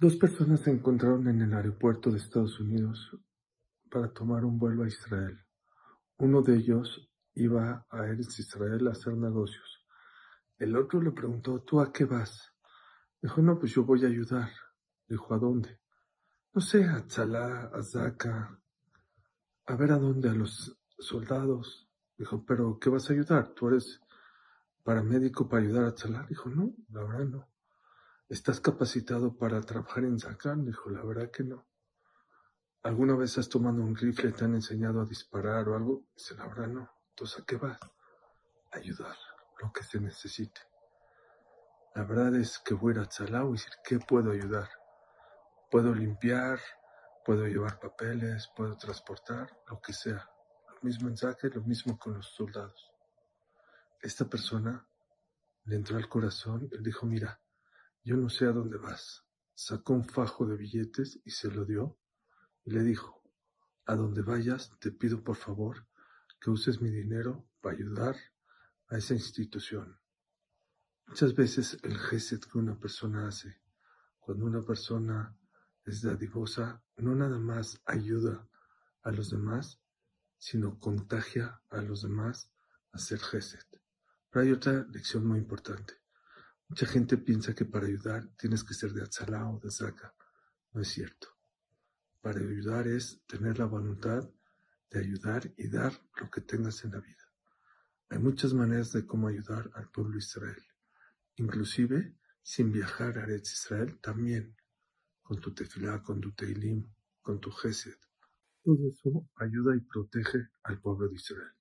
Dos personas se encontraron en el aeropuerto de Estados Unidos para tomar un vuelo a Israel. Uno de ellos iba a Eretz Israel a hacer negocios. El otro le preguntó, ¿tú a qué vas? Dijo, no, pues yo voy a ayudar. Dijo, ¿a dónde? No sé, a Tzalá, a Zaka, a ver a dónde, a los soldados. Dijo, ¿pero qué vas a ayudar? ¿Tú eres paramédico para ayudar a Tzalá? Dijo, no, la verdad no. ¿Estás capacitado para trabajar en Zakán? Dijo, la verdad que no. ¿Alguna vez has tomado un rifle, te han enseñado a disparar o algo? Dice, la verdad no. Entonces, ¿a qué vas? Ayudar, lo que se necesite. La verdad es que voy a ir a Tzalá y decir, ¿qué puedo ayudar? Puedo limpiar, puedo llevar papeles, puedo transportar, lo que sea. Lo mismo mensaje, lo mismo con los soldados. Esta persona le entró al corazón y dijo, mira, yo no sé a dónde vas. Sacó un fajo de billetes y se lo dio y le dijo, a donde vayas te pido por favor que uses mi dinero para ayudar a esa institución. Muchas veces el gesed que una persona hace, cuando una persona es dadivosa, no nada más ayuda a los demás, sino contagia a los demás a hacer gesed. Pero hay otra lección muy importante. Mucha gente piensa que para ayudar tienes que ser de Atzalá o de Zaka. No es cierto. Para ayudar es tener la voluntad de ayudar y dar lo que tengas en la vida. Hay muchas maneras de cómo ayudar al pueblo Israel. Inclusive sin viajar a Eretz Israel también. Con tu tefilá, con tu teilim, con tu gesed. Todo eso ayuda y protege al pueblo de Israel.